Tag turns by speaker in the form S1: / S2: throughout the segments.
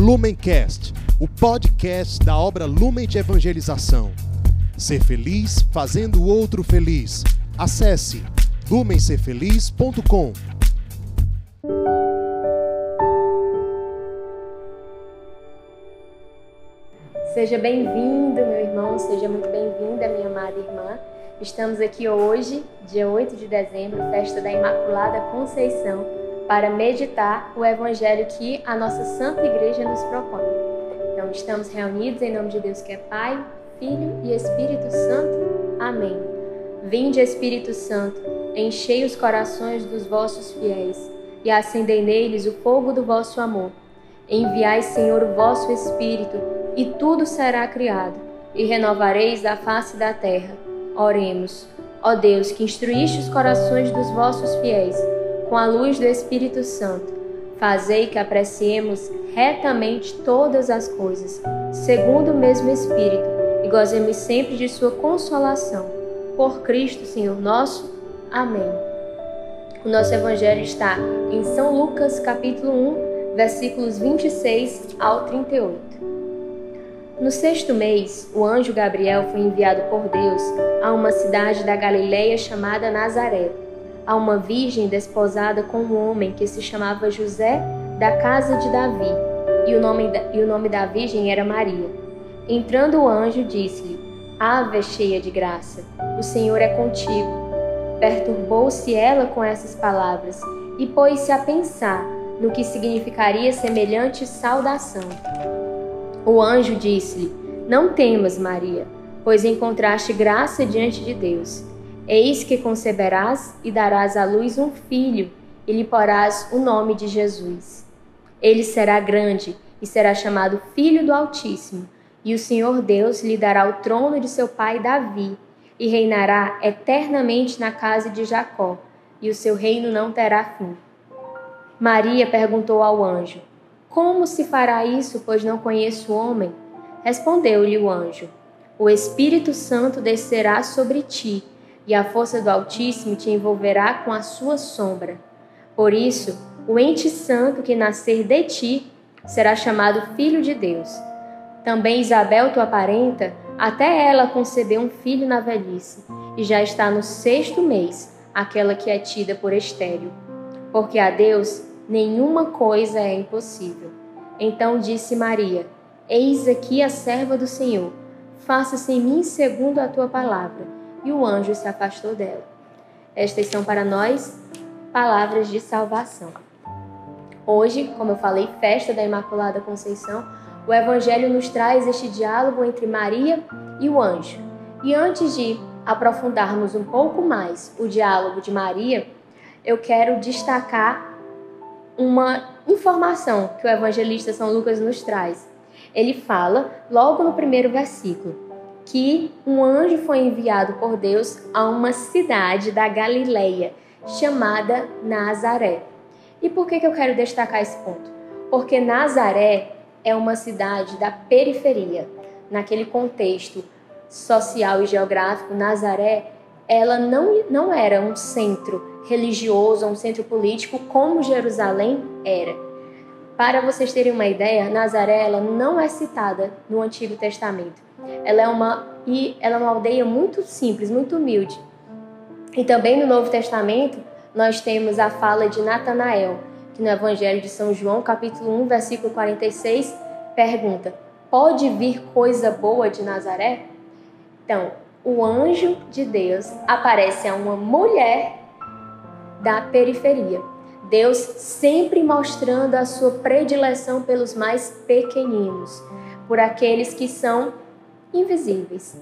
S1: Lumencast, o podcast da obra Lumen de Evangelização. Ser feliz fazendo o outro feliz. Acesse lumencerfeliz.com.
S2: Seja bem-vindo, meu irmão, seja muito bem-vinda, minha amada irmã. Estamos aqui hoje, dia 8 de dezembro, festa da Imaculada Conceição, para meditar o evangelho que a nossa Santa Igreja nos propõe. Então, estamos reunidos em nome de Deus que é Pai, Filho e Espírito Santo. Amém. Vinde, Espírito Santo, enchei os corações dos vossos fiéis e acendei neles o fogo do vosso amor. Enviai, Senhor, o vosso Espírito, e tudo será criado, e renovareis a face da terra. Oremos. Ó Deus, que instruíste os corações dos vossos fiéis com a luz do Espírito Santo, fazei que apreciemos retamente todas as coisas, segundo o mesmo Espírito, e gozemos sempre de sua consolação. Por Cristo, Senhor nosso. Amém. O nosso evangelho está em São Lucas, capítulo 1, versículos 26 ao 38. No sexto mês, o anjo Gabriel foi enviado por Deus a uma cidade da Galileia chamada Nazaré, a uma virgem desposada com um homem que se chamava José da casa de Davi, e o nome da, e o nome da virgem era Maria. Entrando o anjo, disse-lhe: Ave cheia de graça, o Senhor é contigo. Perturbou-se ela com essas palavras e pôs-se a pensar no que significaria semelhante saudação. O anjo disse-lhe: Não temas, Maria, pois encontraste graça diante de Deus. Eis que conceberás e darás à luz um filho, e lhe porás o nome de Jesus. Ele será grande e será chamado Filho do Altíssimo, e o Senhor Deus lhe dará o trono de seu pai Davi, e reinará eternamente na casa de Jacó, e o seu reino não terá fim. Maria perguntou ao anjo: como se fará isso, pois não conheço o homem? Respondeu-lhe o anjo: O Espírito Santo descerá sobre ti, e a força do Altíssimo te envolverá com a sua sombra. Por isso, o ente santo que nascer de ti será chamado Filho de Deus. Também Isabel, tua parenta, até ela concebeu um filho na velhice, e já está no sexto mês, aquela que é tida por estéril. Porque a Deus nenhuma coisa é impossível. Então disse Maria: Eis aqui a serva do Senhor, faça-se em mim segundo a tua palavra. E o anjo se afastou dela. Estas são para nós palavras de salvação. Hoje, como eu falei, festa da Imaculada Conceição, o Evangelho nos traz este diálogo entre Maria e o anjo. E antes de aprofundarmos um pouco mais o diálogo de Maria, eu quero destacar uma informação que o evangelista São Lucas nos traz. Ele fala, logo no primeiro versículo, que um anjo foi enviado por Deus a uma cidade da Galileia chamada Nazaré. E por que, que eu quero destacar esse ponto? Porque Nazaré é uma cidade da periferia. Naquele contexto social e geográfico, Nazaré ela não, não era um centro religioso, um centro político como Jerusalém era. Para vocês terem uma ideia, Nazaré ela não é citada no Antigo Testamento. Ela é uma e ela é uma aldeia muito simples, muito humilde. E também no Novo Testamento nós temos a fala de Natanael, que no Evangelho de São João, capítulo 1, versículo 46, pergunta: Pode vir coisa boa de Nazaré? Então, o anjo de Deus aparece a uma mulher da periferia. Deus sempre mostrando a sua predileção pelos mais pequeninos, por aqueles que são invisíveis.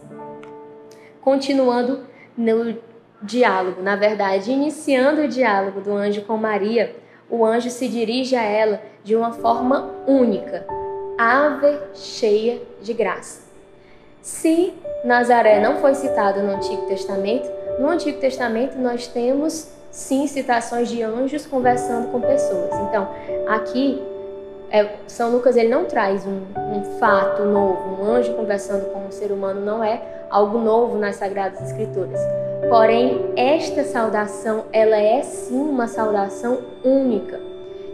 S2: Continuando no diálogo, na verdade, iniciando o diálogo do anjo com Maria, o anjo se dirige a ela de uma forma única, ave cheia de graça. Se Nazaré não foi citado no Antigo Testamento, no Antigo Testamento nós temos sim citações de anjos conversando com pessoas. Então, aqui é, São Lucas ele não traz um, um, fato novo, um anjo conversando com um ser humano não é algo novo nas Sagradas Escrituras. Porém, esta saudação ela é sim uma saudação única.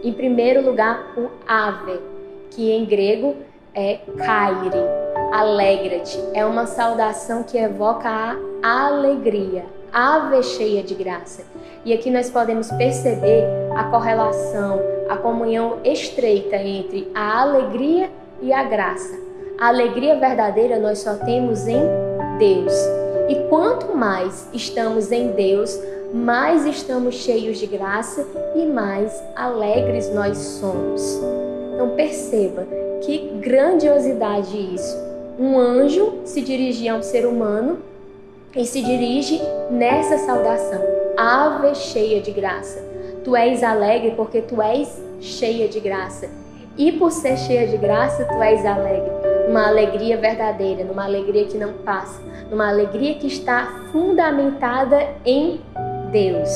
S2: Em primeiro lugar, o ave, que em grego é kairi, alegra-te. É uma saudação que evoca a alegria, ave cheia de graça. E aqui nós podemos perceber a correlação, a comunhão estreita entre a alegria e a graça. A alegria verdadeira nós só temos em Deus. E quanto mais estamos em Deus, mais estamos cheios de graça e mais alegres nós somos. Então perceba que grandiosidade isso. Um anjo se dirigir a um ser humano e se dirige nessa saudação: Ave cheia de graça. Tu és alegre porque tu és cheia de graça. E por ser cheia de graça, tu és alegre. Uma alegria verdadeira, numa alegria que não passa, numa alegria que está fundamentada em Deus.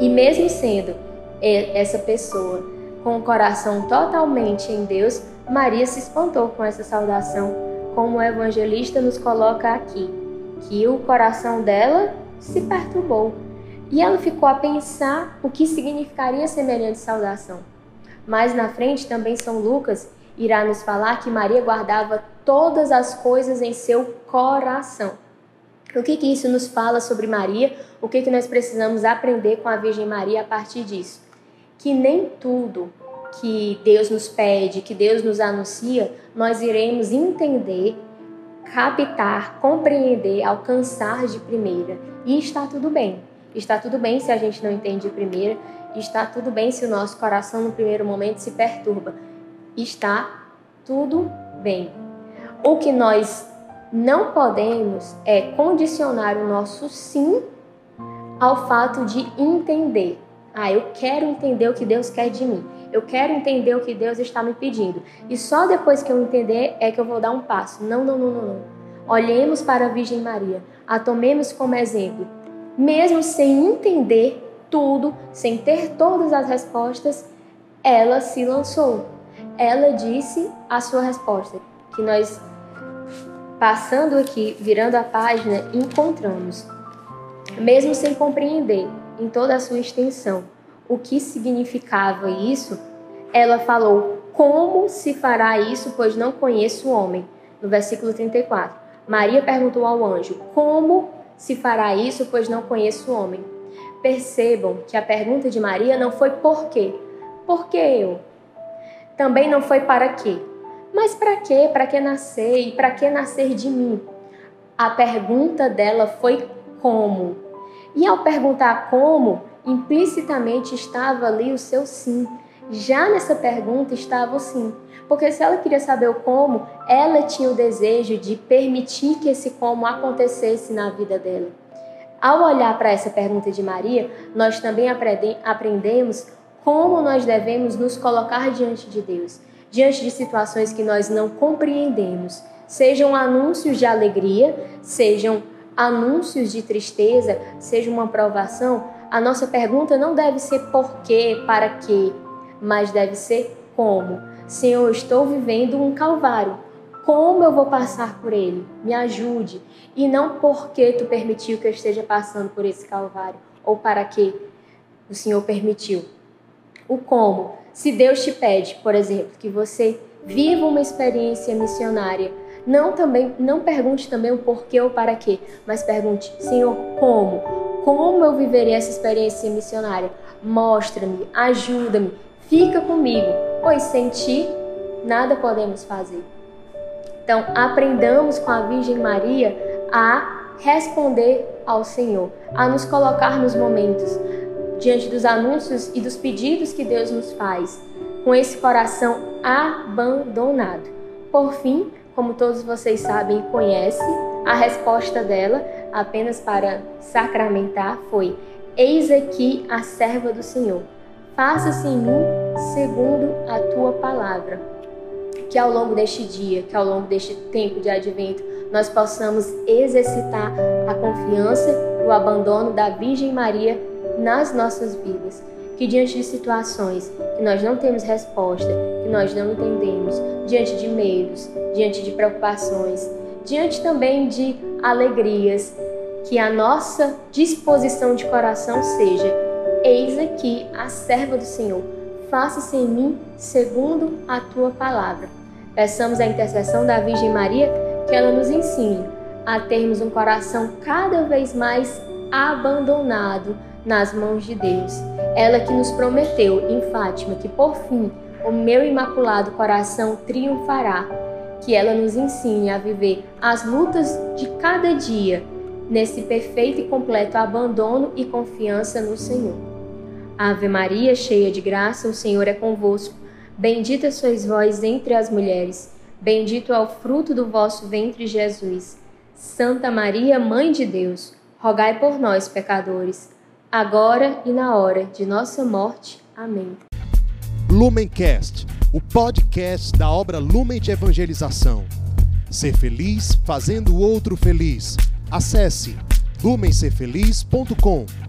S2: E mesmo sendo essa pessoa com o coração totalmente em Deus, Maria se espantou com essa saudação, como o evangelista nos coloca aqui, que o coração dela se perturbou. E ela ficou a pensar o que significaria semelhante saudação. Mais na frente, também São Lucas irá nos falar que Maria guardava todas as coisas em seu coração. O que, que isso nos fala sobre Maria? O que, que nós precisamos aprender com a Virgem Maria a partir disso? Que nem tudo que Deus nos pede, que Deus nos anuncia, nós iremos entender, captar, compreender, alcançar de primeira. E está tudo bem. Está tudo bem se a gente não entende de primeira, está tudo bem se o nosso coração no primeiro momento se perturba. Está tudo bem. O que nós não podemos é condicionar o nosso sim ao fato de entender. Ah, eu quero entender o que Deus quer de mim. Eu quero entender o que Deus está me pedindo. E só depois que eu entender é que eu vou dar um passo. Não, não, não, não, não. Olhemos para a Virgem Maria. A tomemos como exemplo. Mesmo sem entender tudo, sem ter todas as respostas, ela se lançou. Ela disse a sua resposta, que nós Passando aqui, virando a página, encontramos, mesmo sem compreender em toda a sua extensão o que significava isso, ela falou: Como se fará isso, pois não conheço o homem? No versículo 34. Maria perguntou ao anjo: Como se fará isso, pois não conheço o homem? Percebam que a pergunta de Maria não foi por quê? Por que eu? Também não foi para quê? Mas para quê? Para que nascer? E para que nascer de mim? A pergunta dela foi como. E ao perguntar como, implicitamente estava ali o seu sim. Já nessa pergunta estava o sim. Porque se ela queria saber o como, ela tinha o desejo de permitir que esse como acontecesse na vida dela. Ao olhar para essa pergunta de Maria, nós também aprendemos como nós devemos nos colocar diante de Deus diante de situações que nós não compreendemos, sejam anúncios de alegria, sejam anúncios de tristeza, seja uma provação, a nossa pergunta não deve ser por quê, para quê, mas deve ser como. Senhor, estou vivendo um calvário. Como eu vou passar por ele? Me ajude. E não porque tu permitiu que eu esteja passando por esse calvário, ou para que o Senhor permitiu. O como se Deus te pede, por exemplo, que você viva uma experiência missionária, não também não pergunte também o porquê ou para quê, mas pergunte, Senhor, como? Como eu viverei essa experiência missionária? Mostra-me, ajuda-me, fica comigo, pois sem ti nada podemos fazer. Então, aprendamos com a Virgem Maria a responder ao Senhor, a nos colocar nos momentos, diante dos anúncios e dos pedidos que Deus nos faz, com esse coração abandonado. Por fim, como todos vocês sabem e conhecem, a resposta dela, apenas para sacramentar, foi: Eis aqui a serva do Senhor. Faça-se em mim segundo a tua palavra. Que ao longo deste dia, que ao longo deste tempo de advento, nós possamos exercitar a confiança e o abandono da Virgem Maria nas nossas vidas. Que diante de situações que nós não temos resposta, que nós não entendemos, diante de medos, diante de preocupações, diante também de alegrias, que a nossa disposição de coração seja: Eis aqui a serva do Senhor, faça-se em mim segundo a tua palavra. Peçamos a intercessão da Virgem Maria que ela nos ensine a termos um coração cada vez mais abandonado nas mãos de Deus. Ela que nos prometeu em Fátima que por fim o meu imaculado coração triunfará. Que ela nos ensine a viver as lutas de cada dia nesse perfeito e completo abandono e confiança no Senhor. Ave Maria, cheia de graça, o Senhor é convosco. Bendita sois vós entre as mulheres, bendito é o fruto do vosso ventre, Jesus. Santa Maria, Mãe de Deus, rogai por nós, pecadores, agora e na hora de nossa morte. Amém.
S1: Lumencast, o podcast da obra Lumen de Evangelização. Ser feliz fazendo o outro feliz. Acesse lumencerfeliz.com.